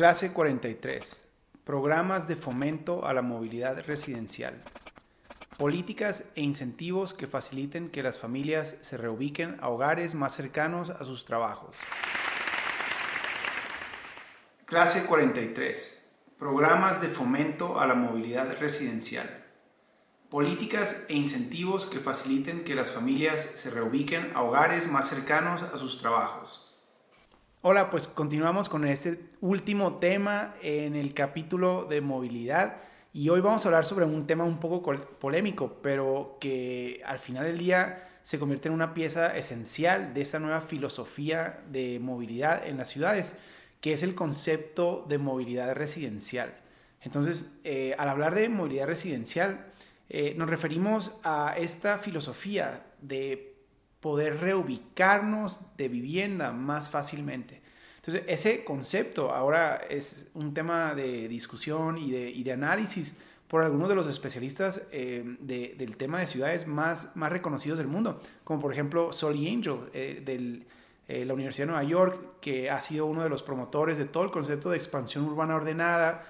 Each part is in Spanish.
Clase 43. Programas de fomento a la movilidad residencial. Políticas e incentivos que faciliten que las familias se reubiquen a hogares más cercanos a sus trabajos. Clase 43. Programas de fomento a la movilidad residencial. Políticas e incentivos que faciliten que las familias se reubiquen a hogares más cercanos a sus trabajos. Hola, pues continuamos con este último tema en el capítulo de movilidad y hoy vamos a hablar sobre un tema un poco polémico, pero que al final del día se convierte en una pieza esencial de esta nueva filosofía de movilidad en las ciudades, que es el concepto de movilidad residencial. Entonces, eh, al hablar de movilidad residencial, eh, nos referimos a esta filosofía de poder reubicarnos de vivienda más fácilmente. Entonces, ese concepto ahora es un tema de discusión y de, análisis por algunos de los especialistas eh, del tema de ciudades más, más reconocidos del mundo, como por ejemplo Solly Angel eh, de eh, la Universidad de Nueva York, que ha sido uno de los promotores de todo el concepto de expansión urbana ordenada,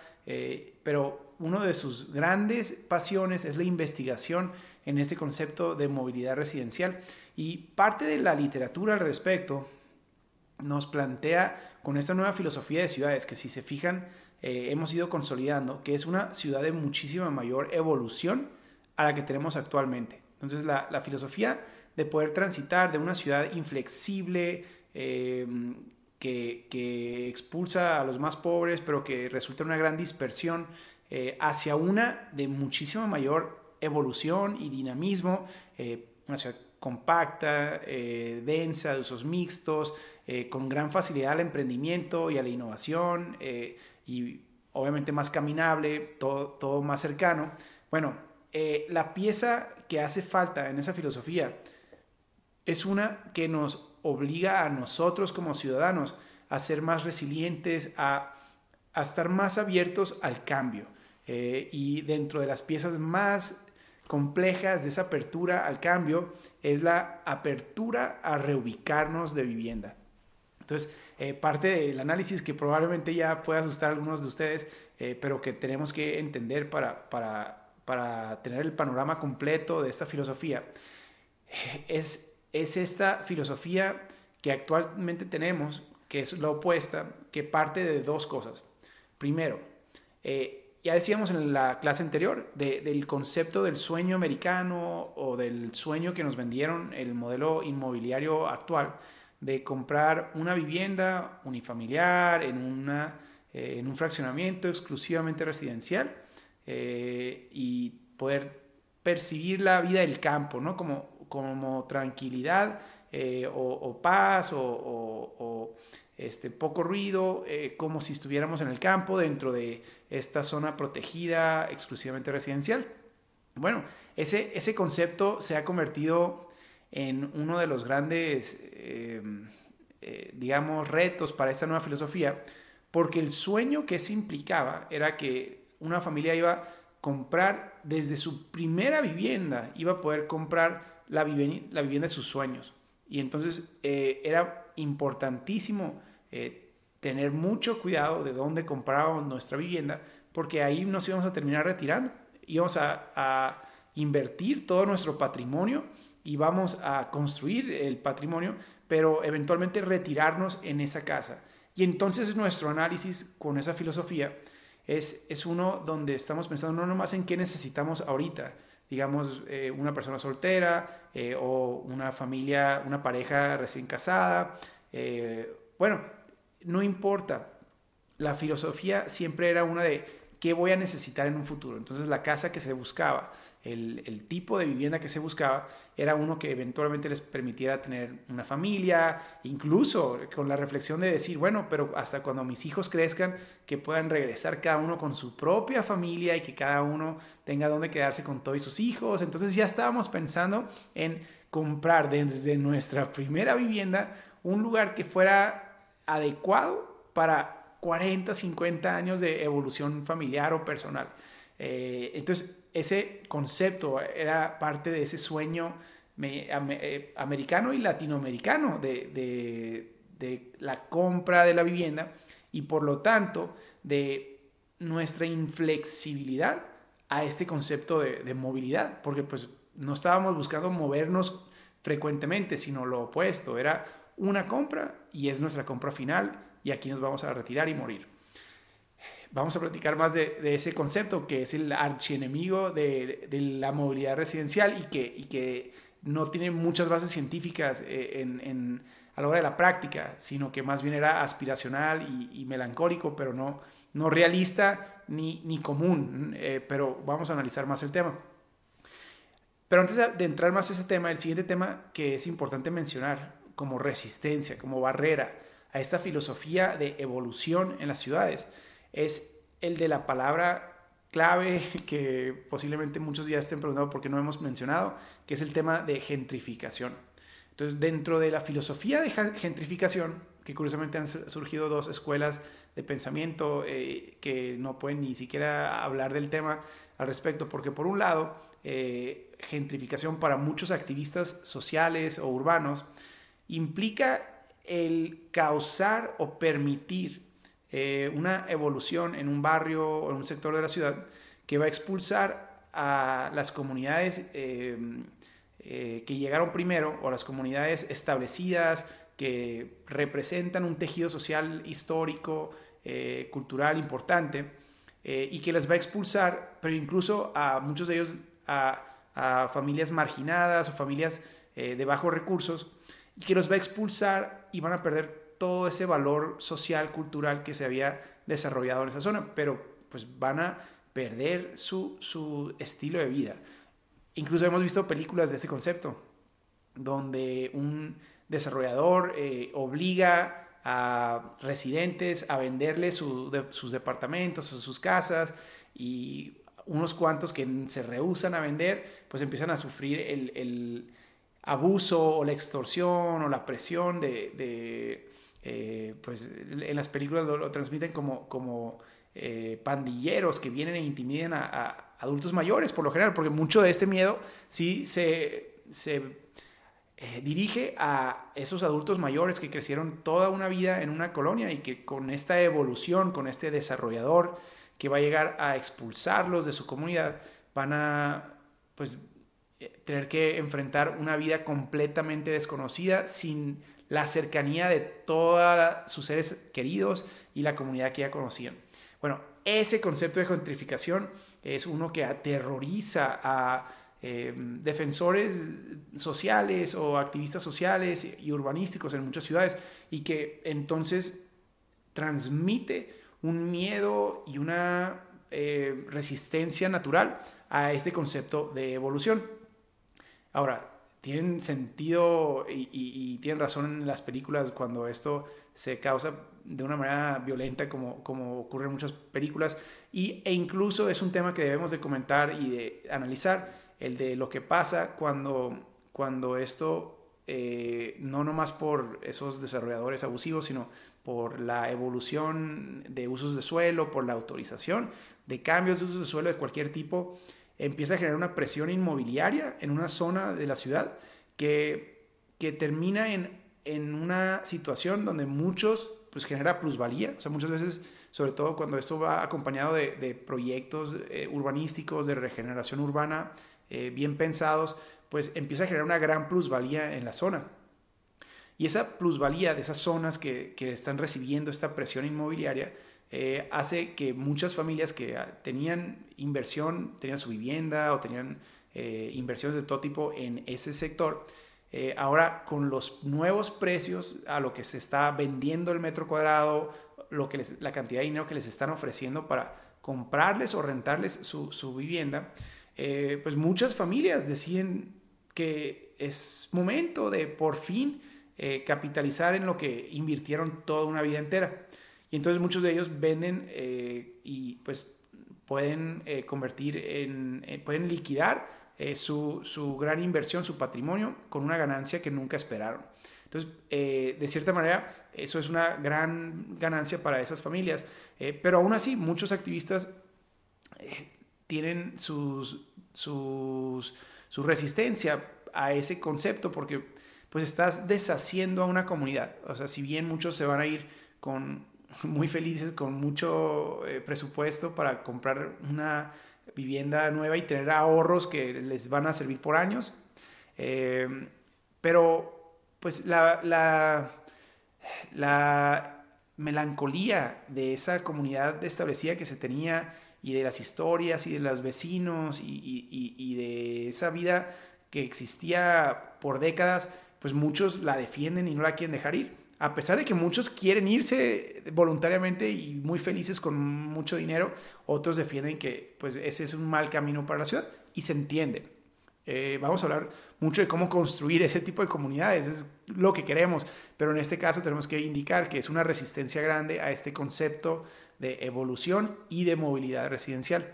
pero una de sus grandes pasiones es la investigación en este concepto de movilidad residencial. Y parte de la literatura al respecto nos plantea con esta nueva filosofía de ciudades que si se fijan eh, hemos ido consolidando, que es una ciudad de muchísima mayor evolución a la que tenemos actualmente. Entonces la, filosofía de poder transitar de una ciudad inflexible, em, que, expulsa a los más pobres, pero que resulta una gran dispersión, eh, hacia una de muchísima mayor evolución y dinamismo, eh, una ciudad compacta, eh, densa, de usos mixtos, eh, con gran facilidad al emprendimiento y a la innovación y obviamente más caminable, todo, todo más cercano. Bueno, la pieza que hace falta en esa filosofía es una que nos obliga a nosotros como ciudadanos a ser más resilientes, a, a estar más abiertos al cambio. y dentro de las piezas más complejas de esa apertura al cambio es la apertura a reubicarnos de vivienda. Entonces, eh, parte del análisis que probablemente ya pueda asustar a algunos de ustedes, eh, pero que tenemos que entender para, para, para, tener el panorama completo de esta filosofía, es, es esta filosofía que actualmente tenemos, que es la opuesta, que parte de dos cosas. Primero, eh, ya decíamos en la clase anterior del concepto del sueño americano o del sueño que nos vendieron el modelo inmobiliario actual de comprar una vivienda unifamiliar en, una, eh, en un fraccionamiento exclusivamente residencial eh, y poder percibir la vida del campo ¿no? como, como tranquilidad eh, o, paz o este, poco ruido, eh, como si estuviéramos en el campo dentro de esta zona protegida exclusivamente residencial. Bueno, ese, ese concepto se ha convertido en uno de los grandes, eh, eh, digamos, retos para esta nueva filosofía, porque el sueño que se implicaba era que una familia iba a comprar desde su primera vivienda, iba a poder comprar la, la vivienda de sus sueños. Y entonces era importantísimo eh, tener mucho cuidado de dónde comprábamos nuestra vivienda, porque ahí nos íbamos a terminar retirando. Íbamos a, a invertir todo nuestro patrimonio y vamos a construir el patrimonio, pero eventualmente retirarnos en esa casa. Y entonces nuestro análisis con esa filosofía es, es uno donde estamos pensando no nomás en qué necesitamos ahorita, digamos, eh, una persona soltera eh, o una familia, una pareja recién casada. bueno, no importa. La filosofía siempre era una de qué voy a necesitar en un futuro. Entonces la casa que se buscaba, el, tipo de vivienda que se buscaba, era uno que eventualmente les permitiera tener una familia, incluso con la reflexión de decir, bueno, pero hasta cuando mis hijos crezcan, que puedan regresar cada uno con su propia familia y que cada uno tenga donde quedarse con todos sus hijos. Entonces ya estábamos pensando en comprar desde nuestra primera vivienda un lugar que fuera adecuado para 40, 50 años de evolución familiar o personal. Eh, entonces, ese concepto era parte de ese sueño eh, americano y latinoamericano de, la compra de la vivienda y por lo tanto de nuestra inflexibilidad a este concepto de, de movilidad, porque pues no estábamos buscando movernos frecuentemente, sino lo opuesto, era una compra y es nuestra compra final y aquí nos vamos a retirar y morir. Vamos a platicar más de, ese concepto que es el archienemigo de, la movilidad residencial y que, no tiene muchas bases científicas eh, en, a la hora de la práctica, sino que más bien era aspiracional y, melancólico, pero no, no realista ni, ni común. Eh, pero vamos a analizar más el tema. Pero antes de entrar más a ese tema, el siguiente tema que es importante mencionar como resistencia, como barrera a esta filosofía de evolución en las ciudades, es el de la palabra clave que posiblemente muchos ya estén preguntando por qué no hemos mencionado, que es el tema de gentrificación. Entonces, dentro de la filosofía de gentrificación, que curiosamente han surgido dos escuelas de pensamiento eh, que no pueden ni siquiera hablar del tema al respecto, porque por un lado, eh, gentrificación para muchos activistas sociales o urbanos implica el causar o permitir eh, una evolución en un barrio o en un sector de la ciudad que va a expulsar a las comunidades eh, que llegaron primero o las comunidades establecidas que representan un tejido social histórico, cultural importante y que les va a expulsar, pero incluso a muchos de ellos a, familias marginadas o familias eh, de bajos recursos, que los va a expulsar y van a perder todo ese valor social, cultural que se había desarrollado en esa zona, pero pues van a perder su, su estilo de vida. Incluso hemos visto películas de este concepto, donde un desarrollador eh, obliga a residentes a venderle sus departamentos o sus casas y unos cuantos que se rehusan a vender, pues empiezan a sufrir el, abuso o la extorsión o la presión de, eh, pues en las películas lo, transmiten como, como eh, pandilleros que vienen e intimidan a, adultos mayores por lo general, porque mucho de este miedo sí se, eh, dirige a esos adultos mayores que crecieron toda una vida en una colonia y que con esta evolución, con este desarrollador, que va a llegar a expulsarlos de su comunidad, van a pues, tener que enfrentar una vida completamente desconocida sin la cercanía de todos sus seres queridos y la comunidad que ya conocían. Bueno, ese concepto de gentrificación es uno que aterroriza a eh, defensores sociales o activistas sociales y urbanísticos en muchas ciudades y que entonces transmite un miedo y una eh, resistencia natural a este concepto de evolución. Ahora, tienen sentido y, tienen razón en las películas cuando esto se causa de una manera violenta como, como ocurre en muchas películas y, e incluso es un tema que debemos de comentar y de analizar, el de lo que pasa cuando, cuando esto, eh, no nomás por esos desarrolladores abusivos, sino por la evolución de usos de suelo, por la autorización de cambios de usos de suelo de cualquier tipo, empieza a generar una presión inmobiliaria en una zona de la ciudad que, que termina en, en una situación donde muchos pues genera plusvalía, o sea, muchas veces, sobre todo cuando esto va acompañado de, proyectos eh, urbanísticos, de regeneración urbana eh, bien pensados, pues empieza a generar una gran plusvalía en la zona. Y esa plusvalía de esas zonas que, están recibiendo esta presión inmobiliaria eh, hace que muchas familias que ah, tenían inversión, tenían su vivienda o tenían eh, inversiones de todo tipo en ese sector, eh, ahora con los nuevos precios a lo que se está vendiendo el metro cuadrado, lo que la cantidad de dinero que les están ofreciendo para comprarles o rentarles su, su vivienda, pues muchas familias deciden que es momento de por fin eh, capitalizar en lo que invirtieron toda una vida entera. Y entonces muchos de ellos venden eh, y pues pueden eh, convertir en, pueden liquidar su, su, gran inversión, su patrimonio, con una ganancia que nunca esperaron. Entonces, de cierta manera, eso es una gran ganancia para esas familias. pero aún así, muchos activistas tienen sus, sus, su resistencia a ese concepto porque pues estás deshaciendo a una comunidad. O sea, si bien muchos se van a ir con muy felices con mucho eh, presupuesto para comprar una vivienda nueva y tener ahorros que les van a servir por años. Eh, pero pues la, la, la, melancolía de esa comunidad establecida que se tenía y de las historias y de los vecinos y, y, y de esa vida que existía por décadas, pues muchos la defienden y no la quieren dejar ir. A pesar de que muchos quieren irse voluntariamente y muy felices con mucho dinero, otros defienden que pues ese es un mal camino para la ciudad y se entiende. Eh, vamos a hablar mucho de cómo construir ese tipo de comunidades, es lo que queremos, pero en este caso tenemos que indicar que es una resistencia grande a este concepto de evolución y de movilidad residencial.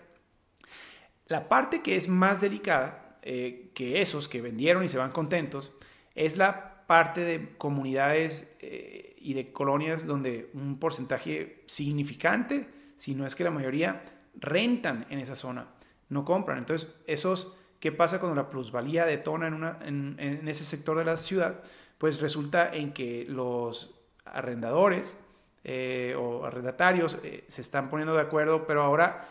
La parte que es más delicada eh, que esos que vendieron y se van contentos es la parte de comunidades eh, y de colonias donde un porcentaje significante, si no es que la mayoría, rentan en esa zona, no compran. Entonces, esos, ¿qué pasa cuando la plusvalía detona en, una, en, ese sector de la ciudad? Pues resulta en que los arrendadores eh, o arrendatarios eh, se están poniendo de acuerdo, pero ahora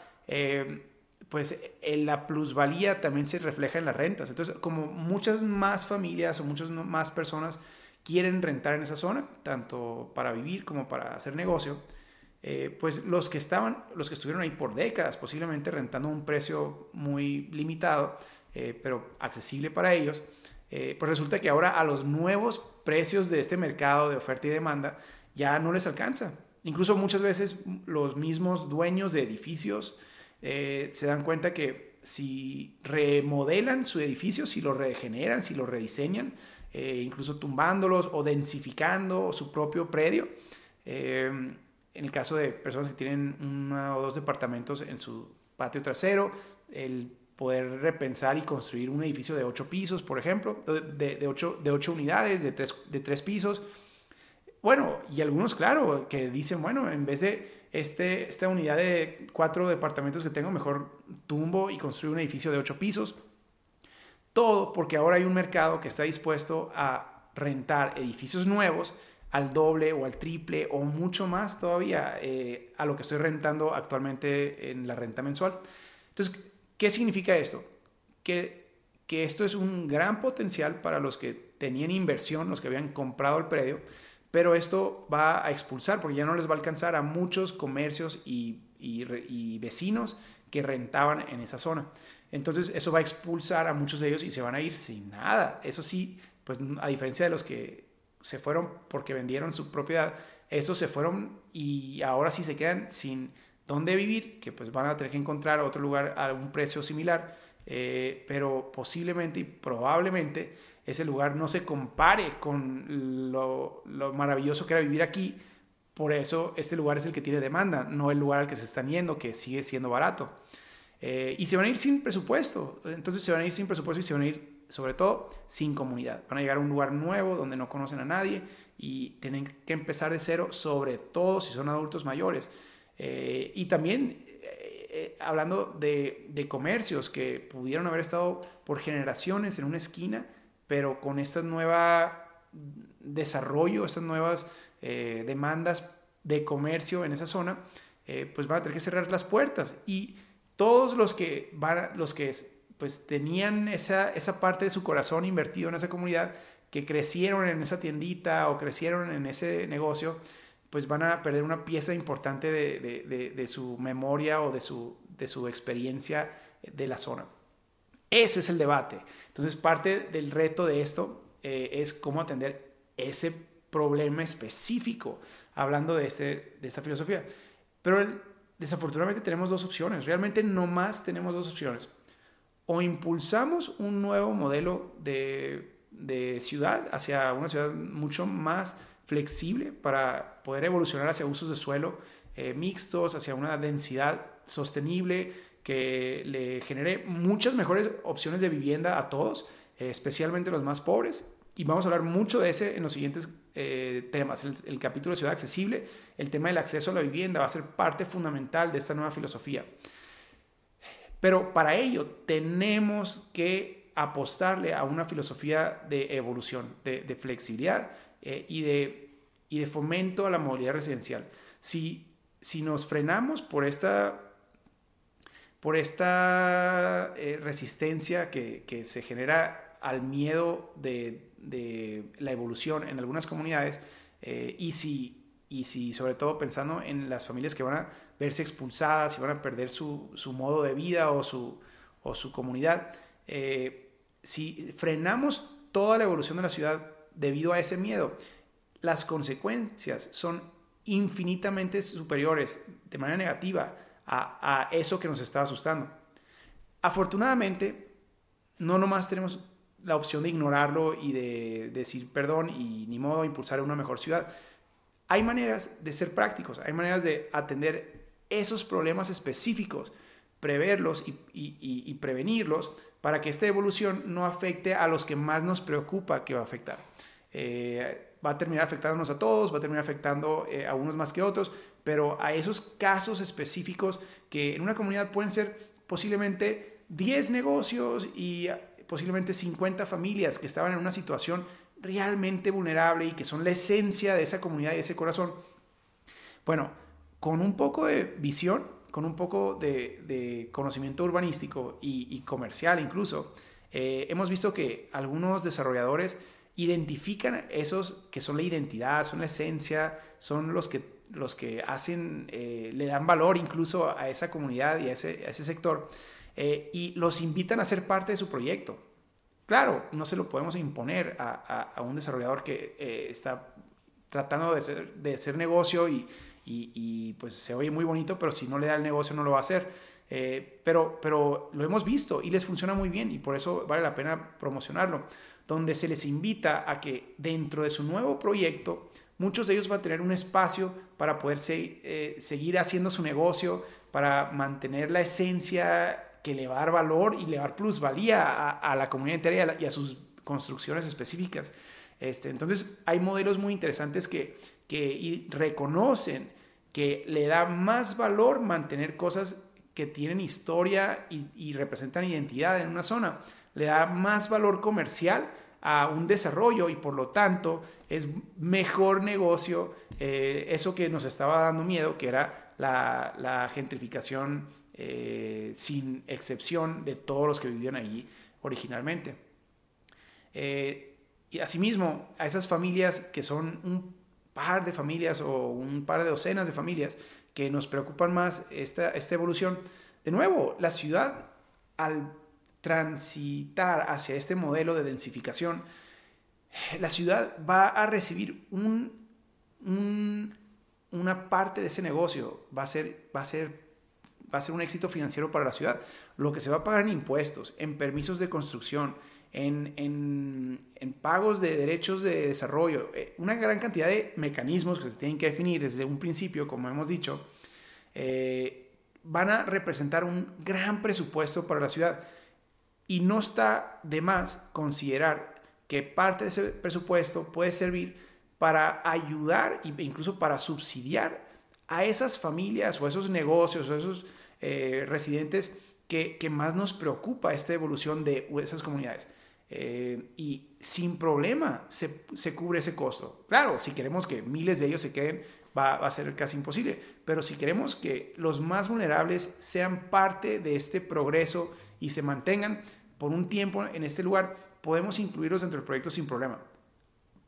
pues la plusvalía también se refleja en las rentas. Entonces, como muchas más familias o muchas más personas quieren rentar en esa zona, tanto para vivir como para hacer negocio, eh, pues los que estaban, los que estuvieron ahí por décadas, posiblemente rentando a un precio muy limitado, eh, pero accesible para ellos, eh, pues resulta que ahora a los nuevos precios de este mercado de oferta y demanda ya no les alcanza. Incluso muchas veces los mismos dueños de edificios, eh, se dan cuenta que si remodelan su edificio, si lo regeneran, si lo rediseñan, eh, incluso tumbándolos o densificando su propio predio, eh, en el caso de personas que tienen uno o dos departamentos en su patio trasero, el poder repensar y construir un edificio de ocho pisos, por ejemplo, de, ocho, de ocho unidades, de de tres pisos. Bueno, y algunos, claro, que dicen, bueno, en vez de este, esta unidad de cuatro departamentos que tengo, mejor tumbo y construyo un edificio de ocho pisos. Todo porque ahora hay un mercado que está dispuesto a rentar edificios nuevos al doble o al triple o mucho más todavía eh, a lo que estoy rentando actualmente en la renta mensual. Entonces, ¿qué significa esto? Que, que esto es un gran potencial para los que tenían inversión, los que habían comprado el predio, pero esto va a expulsar, porque ya no les va a alcanzar a muchos comercios y, vecinos que rentaban en esa zona. Entonces eso va a expulsar a muchos de ellos y se van a ir sin nada. Eso sí, pues a diferencia de los que se fueron porque vendieron su propiedad, esos se fueron y ahora sí se quedan sin dónde vivir, que pues van a tener que encontrar otro lugar a un precio similar, eh, pero posiblemente y probablemente ese lugar no se compare con lo, maravilloso que era vivir aquí. Por eso este lugar es el que tiene demanda, no el lugar al que se están yendo, que sigue siendo barato. Eh, y se van a ir sin presupuesto. Entonces se van a ir sin presupuesto y se van a ir, sobre todo, sin comunidad. Van a llegar a un lugar nuevo donde no conocen a nadie y tienen que empezar de cero, sobre todo si son adultos mayores. Eh, y también eh, hablando de, de, comercios que pudieron haber estado por generaciones en una esquina pero con este nuevo desarrollo, estas nuevas eh, demandas de comercio en esa zona, eh, pues van a tener que cerrar las puertas. Y todos los que, van, los que pues, tenían esa, esa parte de su corazón invertido en esa comunidad, que crecieron en esa tiendita o crecieron en ese negocio, pues van a perder una pieza importante de, de, de, su memoria o de su, de su experiencia de la zona. Ese es el debate. Entonces, parte del reto de esto eh, es cómo atender ese problema específico, hablando de, este, de esta filosofía. Pero desafortunadamente tenemos dos opciones, realmente no más tenemos dos opciones. O impulsamos un nuevo modelo de, ciudad hacia una ciudad mucho más flexible para poder evolucionar hacia usos de suelo eh, mixtos, hacia una densidad sostenible, que le genere muchas mejores opciones de vivienda a todos, eh, especialmente los más pobres. Y vamos a hablar mucho de ese en los siguientes eh, temas. El, capítulo de ciudad accesible, el tema del acceso a la vivienda va a ser parte fundamental de esta nueva filosofía. Pero para ello tenemos que apostarle a una filosofía de evolución, de, flexibilidad eh, y, de, y de fomento a la movilidad residencial. Si, si nos frenamos por esta, por esta eh, resistencia que, que, se genera al miedo de, de, la evolución en algunas comunidades, eh, y, si, y si sobre todo pensando en las familias que van a verse expulsadas y van a perder su, su modo de vida o su, o su comunidad, eh, si frenamos toda la evolución de la ciudad debido a ese miedo, las consecuencias son infinitamente superiores de manera negativa a, eso que nos está asustando. Afortunadamente, no nomás tenemos la opción de ignorarlo y de, decir perdón y ni modo impulsar una mejor ciudad. Hay maneras de ser prácticos, hay maneras de atender esos problemas específicos, preverlos y prevenirlos para que esta evolución no afecte a los que más nos preocupa que va a afectar. Eh, va a terminar afectándonos a todos, va a terminar afectando eh, a unos más que otros, pero a esos casos específicos que en una comunidad pueden ser posiblemente 10 negocios y posiblemente 50 familias que estaban en una situación realmente vulnerable y que son la esencia de esa comunidad y ese corazón. Bueno, con un poco de visión con un poco de, conocimiento urbanístico y, comercial incluso, eh, hemos visto que algunos desarrolladores identifican esos que son la identidad, son la esencia, son los que, los que hacen, eh, le dan valor incluso a esa comunidad y a ese, sector, eh, y los invitan a ser parte de su proyecto. Claro, no se lo podemos imponer a, un desarrollador que está tratando de ser, de ser negocio y, y, pues se oye muy bonito, pero si no le da el negocio no lo va a hacer. Eh, pero, pero lo hemos visto y les funciona muy bien y por eso vale la pena promocionarlo, donde se les invita a que dentro de su nuevo proyecto, muchos de ellos van a tener un espacio para poder eh, seguir haciendo su negocio, para mantener la esencia que le va a dar valor y le va a dar plusvalía a, la comunidad entera y a, sus construcciones específicas. Este, entonces hay modelos muy interesantes que, que reconocen que le da más valor mantener cosas que tienen historia y, representan identidad en una zona. Le da más valor comercial a un desarrollo y por lo tanto es mejor negocio eh, eso que nos estaba dando miedo, que era la, gentrificación eh, sin excepción de todos los que vivían allí originalmente. Eh, y asimismo, a esas familias que son un par de familias o un par de docenas de familias que nos preocupan más esta, esta evolución. De nuevo, la ciudad al transitar hacia este modelo de densificación, la ciudad va a recibir un, una parte de ese negocio, va a, ser, va, a ser, va a ser un éxito financiero para la ciudad. Lo que se va a pagar en impuestos, en permisos de construcción, en, pagos de derechos de desarrollo, eh, una gran cantidad de mecanismos que se tienen que definir desde un principio, como hemos dicho, eh, van a representar un gran presupuesto para la ciudad. Y no está de más considerar que parte de ese presupuesto puede servir para ayudar e incluso para subsidiar a esas familias o esos negocios o esos eh, residentes que, que, más nos preocupa esta evolución de esas comunidades. Eh, y sin problema se, se, cubre ese costo. Claro, si queremos que miles de ellos se queden, va, a ser casi imposible, pero si queremos que los más vulnerables sean parte de este progreso y se mantengan por un tiempo en este lugar, podemos incluirlos dentro del proyecto sin problema.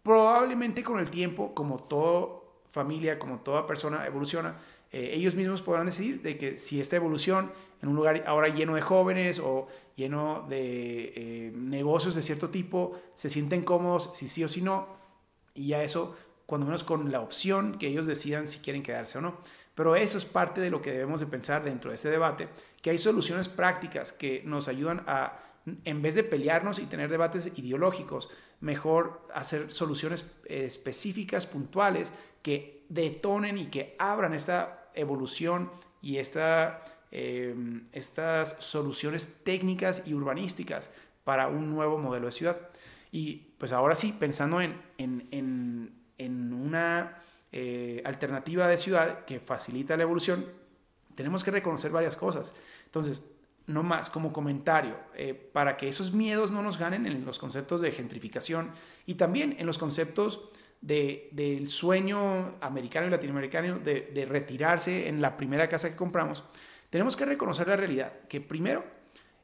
Probablemente con el tiempo, como toda familia, como toda persona evoluciona, eh, ellos mismos podrán decidir de que si esta evolución en un lugar ahora lleno de jóvenes o lleno de eh, negocios de cierto tipo, se sienten cómodos si sí o si no, y ya eso, cuando menos con la opción que ellos decidan si quieren quedarse o no. Pero eso es parte de lo que debemos de pensar dentro de este debate, que hay soluciones prácticas que nos ayudan a, en vez de pelearnos y tener debates ideológicos, mejor hacer soluciones específicas, puntuales, que detonen y que abran esta evolución y esta Em, estas soluciones técnicas y urbanísticas para un nuevo modelo de ciudad. Y pues ahora sí, pensando en, en, en, una eh, alternativa de ciudad que facilita la evolución, tenemos que reconocer varias cosas. Entonces, no más como comentario, eh, para que esos miedos no nos ganen en los conceptos de gentrificación y también en los conceptos del sueño americano y latinoamericano de, retirarse en la primera casa que compramos, tenemos que reconocer la realidad, que primero,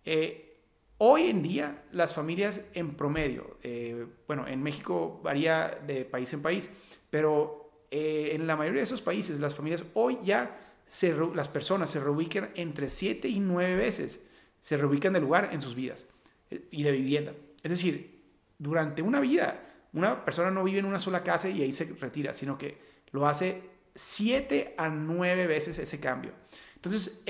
eh, hoy en día las familias en promedio, eh, bueno, en México varía de país en país, pero eh, en la mayoría de esos países las familias hoy ya, se, las personas se reubican entre 7 y 9 veces, se reubican de lugar en sus vidas y de vivienda. Es decir, durante una vida, una persona no vive en una sola casa y ahí se retira, sino que lo hace siete a nueve veces ese cambio. Entonces,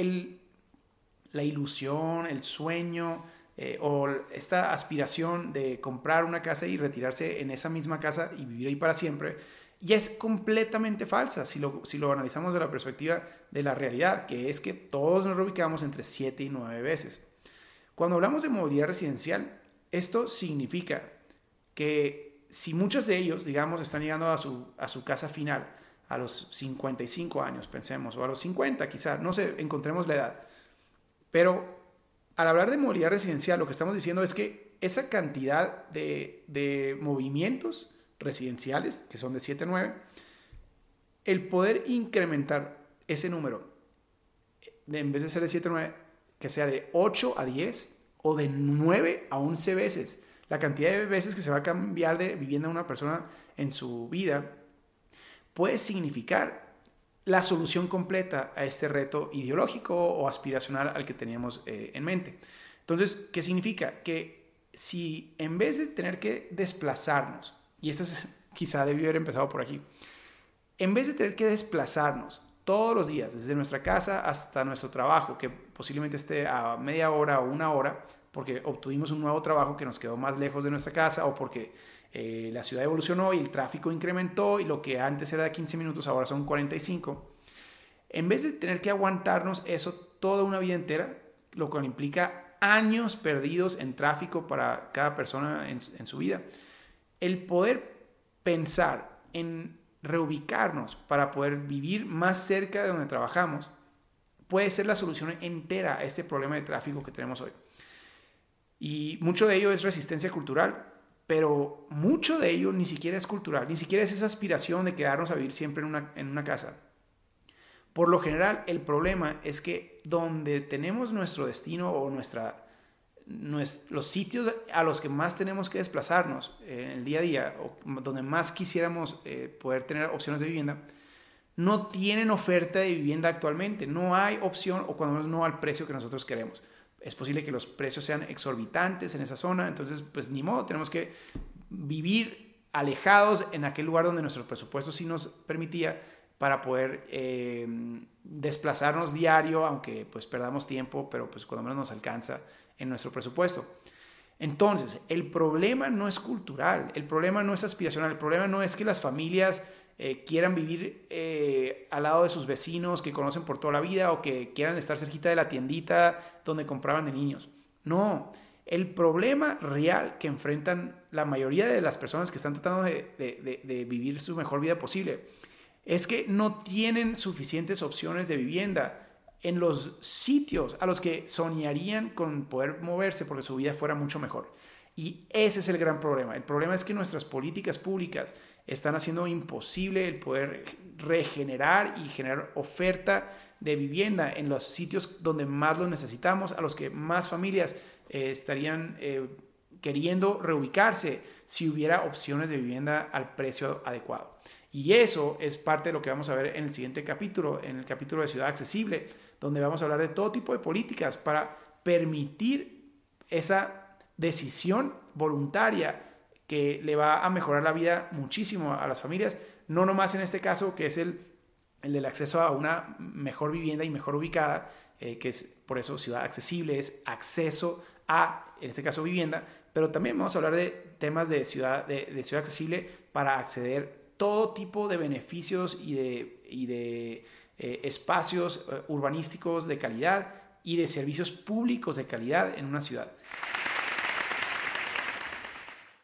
la ilusión, el sueño eh, o esta aspiración de comprar una casa y retirarse en esa misma casa y vivir ahí para siempre, ya es completamente falsa si lo, si lo analizamos de la perspectiva de la realidad, que es que todos nos reubicamos entre siete y nueve veces. Cuando hablamos de movilidad residencial, esto significa que si muchos de ellos, digamos, están llegando a su, a su casa final a los 55 años, pensemos, o a los 50 quizás, no sé, encontremos la edad. Pero al hablar de movilidad residencial, lo que estamos diciendo es que esa cantidad de, de movimientos residenciales, que son de 7 a 9, el poder incrementar ese número, en vez de ser de 7 a 9, que sea de 8 a 10 o de 9 a 11 veces, la cantidad de veces que se va a cambiar de vivienda una persona en su vida puede significar la solución completa a este reto ideológico o aspiracional al que teníamos eh, en mente. Entonces, ¿qué significa? Que si en vez de tener que desplazarnos, y esto es, quizá debió haber empezado por aquí, en vez de tener que desplazarnos todos los días, desde nuestra casa hasta nuestro trabajo, que posiblemente esté a media hora o una hora, porque obtuvimos un nuevo trabajo que nos quedó más lejos de nuestra casa o porque eh, la ciudad evolucionó y el tráfico incrementó y lo que antes era de 15 minutos ahora son 45. En vez de tener que aguantarnos eso toda una vida entera, lo cual implica años perdidos en tráfico para cada persona en, en su vida, el poder pensar en reubicarnos para poder vivir más cerca de donde trabajamos puede ser la solución entera a este problema de tráfico que tenemos hoy. Y mucho de ello es resistencia cultural, pero mucho de ello ni siquiera es cultural, ni siquiera es esa aspiración de quedarnos a vivir siempre en una, en una casa. Por lo general, el problema es que donde tenemos nuestro destino o nuestra, los sitios a los que más tenemos que desplazarnos en el día a día, o donde más quisiéramos eh, poder tener opciones de vivienda, no tienen oferta de vivienda actualmente. No hay opción o cuando menos no al precio que nosotros queremos es posible que los precios sean exorbitantes en esa zona, entonces pues ni modo, tenemos que vivir alejados en aquel lugar donde nuestro presupuesto sí nos permitía para poder eh, desplazarnos diario, aunque pues perdamos tiempo, pero pues cuando menos nos alcanza en nuestro presupuesto. Entonces, el problema no es cultural, el problema no es aspiracional, el problema no es que las familias eh, quieran vivir eh, al lado de sus vecinos que conocen por toda la vida o que quieran estar cerquita de la tiendita donde compraban de niños. No, el problema real que enfrentan la mayoría de las personas que están tratando de, vivir su mejor vida posible es que no tienen suficientes opciones de vivienda en los sitios a los que soñarían con poder moverse porque su vida fuera mucho mejor. Y ese es el gran problema. El problema es que nuestras políticas públicas están haciendo imposible el poder regenerar y generar oferta de vivienda en los sitios donde más lo necesitamos, a los que más familias eh, estarían eh, queriendo reubicarse si hubiera opciones de vivienda al precio adecuado. Y eso es parte de lo que vamos a ver en el siguiente capítulo, en el capítulo de Ciudad Accesible, donde vamos a hablar de todo tipo de políticas para permitir esa decisión voluntaria que le va a mejorar la vida muchísimo a las familias, no nomás en este caso, que es el, el del acceso a una mejor vivienda y mejor ubicada, eh, que es por eso ciudad accesible, es acceso a, en este caso, vivienda, pero también vamos a hablar de temas de ciudad, de, ciudad accesible para acceder todo tipo de beneficios y de, y de eh, espacios eh, urbanísticos de calidad y de servicios públicos de calidad en una ciudad.